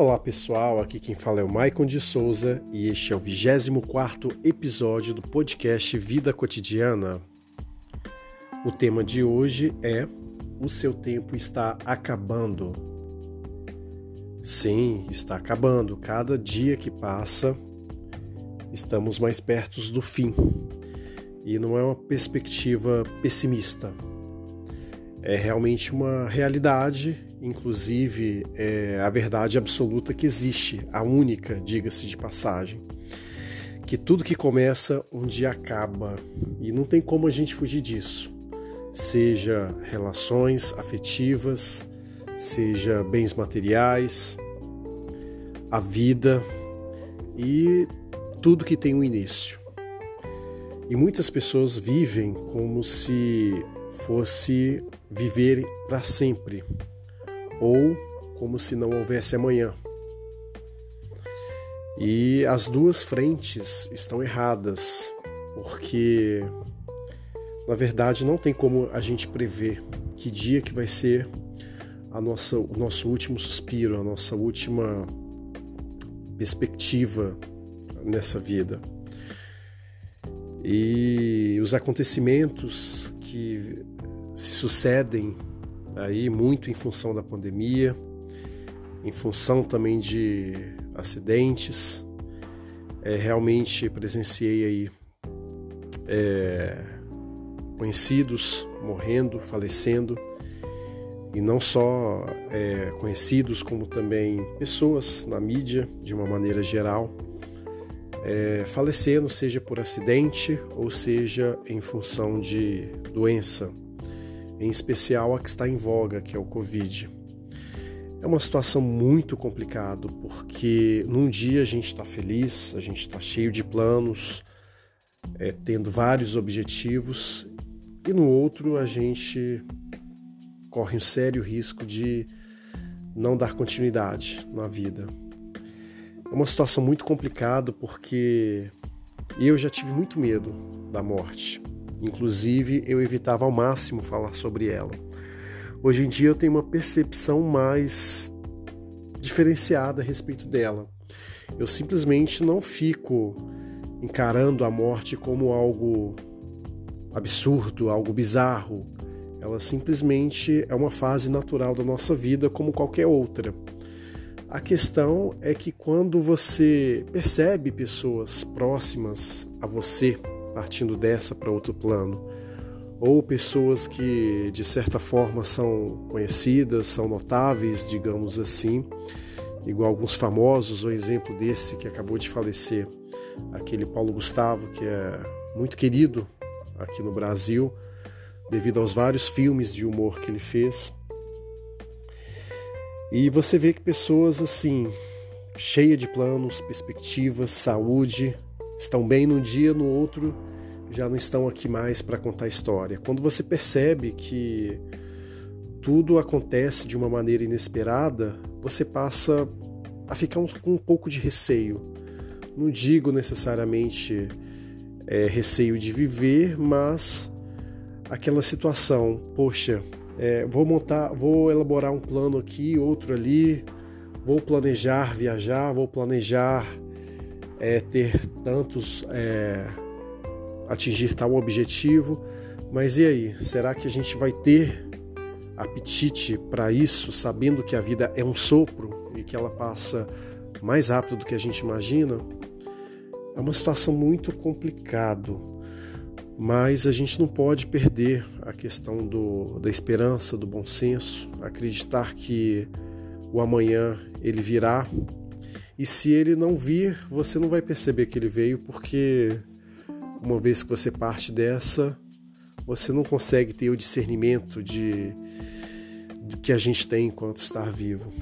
Olá pessoal, aqui quem fala é o Maicon de Souza e este é o 24 episódio do podcast Vida Cotidiana. O tema de hoje é O seu tempo está acabando. Sim, está acabando. Cada dia que passa, estamos mais perto do fim. E não é uma perspectiva pessimista. É realmente uma realidade inclusive é a verdade absoluta que existe, a única, diga-se de passagem. Que tudo que começa um dia acaba e não tem como a gente fugir disso. Seja relações afetivas, seja bens materiais, a vida e tudo que tem um início. E muitas pessoas vivem como se fosse viver para sempre, ou como se não houvesse amanhã. E as duas frentes estão erradas, porque na verdade não tem como a gente prever que dia que vai ser a nossa, o nosso último suspiro, a nossa última perspectiva nessa vida. E os acontecimentos que se sucedem aí muito em função da pandemia, em função também de acidentes. É, realmente presenciei aí é, conhecidos morrendo, falecendo, e não só é, conhecidos, como também pessoas na mídia, de uma maneira geral, é, falecendo, seja por acidente ou seja em função de doença em especial a que está em voga, que é o Covid. É uma situação muito complicada, porque num dia a gente está feliz, a gente está cheio de planos, é, tendo vários objetivos, e no outro a gente corre um sério risco de não dar continuidade na vida. É uma situação muito complicada porque eu já tive muito medo da morte. Inclusive, eu evitava ao máximo falar sobre ela. Hoje em dia eu tenho uma percepção mais diferenciada a respeito dela. Eu simplesmente não fico encarando a morte como algo absurdo, algo bizarro. Ela simplesmente é uma fase natural da nossa vida, como qualquer outra. A questão é que quando você percebe pessoas próximas a você partindo dessa para outro plano, ou pessoas que de certa forma são conhecidas, são notáveis, digamos assim, igual alguns famosos, o exemplo desse que acabou de falecer, aquele Paulo Gustavo, que é muito querido aqui no Brasil, devido aos vários filmes de humor que ele fez. E você vê que pessoas assim, cheia de planos, perspectivas, saúde, estão bem num dia, no outro já não estão aqui mais para contar história. Quando você percebe que tudo acontece de uma maneira inesperada, você passa a ficar com um pouco de receio. Não digo necessariamente é, receio de viver, mas aquela situação, poxa, é, vou montar, vou elaborar um plano aqui, outro ali, vou planejar viajar, vou planejar é, ter tantos, é, atingir tal objetivo, mas e aí? Será que a gente vai ter apetite para isso, sabendo que a vida é um sopro e que ela passa mais rápido do que a gente imagina? É uma situação muito complicada, mas a gente não pode perder a questão do, da esperança, do bom senso, acreditar que o amanhã ele virá e se ele não vir, você não vai perceber que ele veio, porque uma vez que você parte dessa, você não consegue ter o discernimento de, de que a gente tem enquanto estar vivo.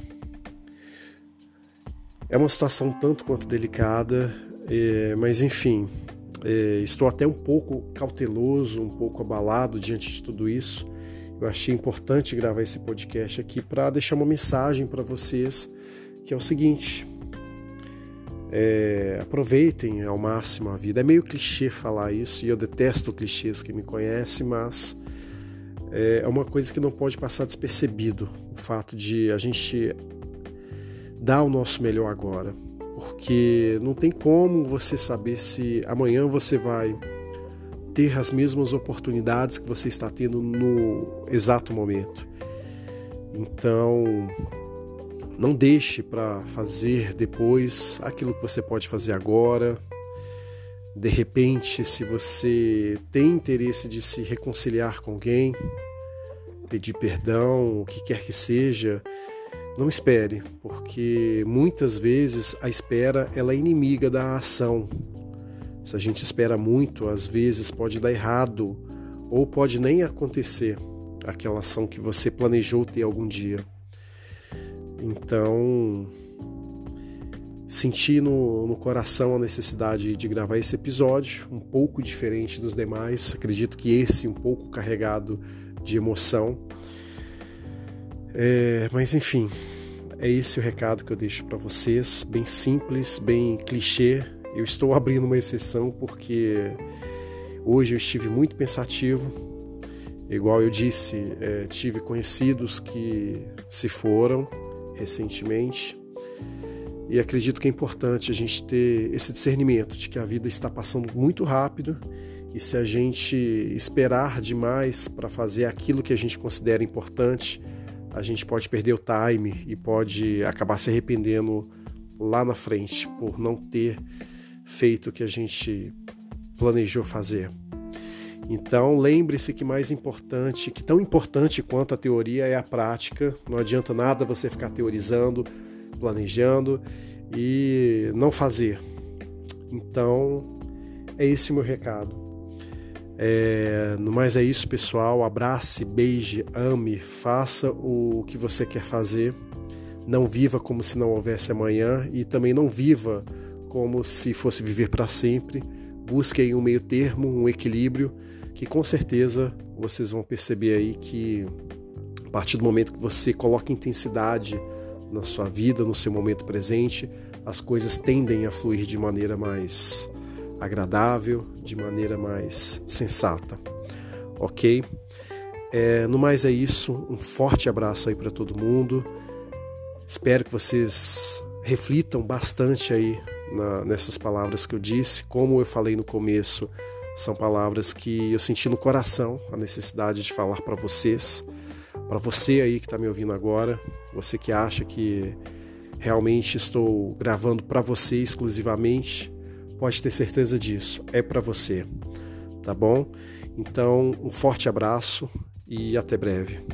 É uma situação tanto quanto delicada, é, mas enfim, é, estou até um pouco cauteloso, um pouco abalado diante de tudo isso. Eu achei importante gravar esse podcast aqui para deixar uma mensagem para vocês, que é o seguinte: é, aproveitem ao máximo a vida. É meio clichê falar isso e eu detesto clichês que me conhecem, mas é, é uma coisa que não pode passar despercebido. O fato de a gente dar o nosso melhor agora, porque não tem como você saber se amanhã você vai ter as mesmas oportunidades que você está tendo no exato momento. Então, não deixe para fazer depois aquilo que você pode fazer agora. De repente, se você tem interesse de se reconciliar com alguém, pedir perdão, o que quer que seja, não espere, porque muitas vezes a espera ela é inimiga da ação. Se a gente espera muito, às vezes pode dar errado ou pode nem acontecer aquela ação que você planejou ter algum dia. Então, senti no, no, coração a necessidade de gravar esse episódio, um pouco diferente dos demais. Acredito que esse um pouco carregado de emoção. É, mas enfim, é esse o recado que eu deixo para vocês, bem simples, bem clichê. Eu estou abrindo uma exceção porque hoje eu estive muito pensativo. Igual eu disse, é, tive conhecidos que se foram recentemente. E acredito que é importante a gente ter esse discernimento de que a vida está passando muito rápido e se a gente esperar demais para fazer aquilo que a gente considera importante, a gente pode perder o time e pode acabar se arrependendo lá na frente por não ter feito o que a gente planejou fazer. Então, lembre-se que mais importante, que tão importante quanto a teoria é a prática. Não adianta nada você ficar teorizando, planejando e não fazer. Então, é esse o meu recado. É, no mais é isso, pessoal. Abrace, beije, ame, faça o que você quer fazer. Não viva como se não houvesse amanhã e também não viva como se fosse viver para sempre. Busque aí um meio termo, um equilíbrio que com certeza vocês vão perceber aí que a partir do momento que você coloca intensidade na sua vida, no seu momento presente, as coisas tendem a fluir de maneira mais agradável, de maneira mais sensata. Ok? É, no mais é isso. Um forte abraço aí para todo mundo. Espero que vocês reflitam bastante aí na, nessas palavras que eu disse. Como eu falei no começo, são palavras que eu senti no coração a necessidade de falar para vocês, para você aí que está me ouvindo agora, você que acha que realmente estou gravando para você exclusivamente, pode ter certeza disso, é para você, tá bom? Então, um forte abraço e até breve.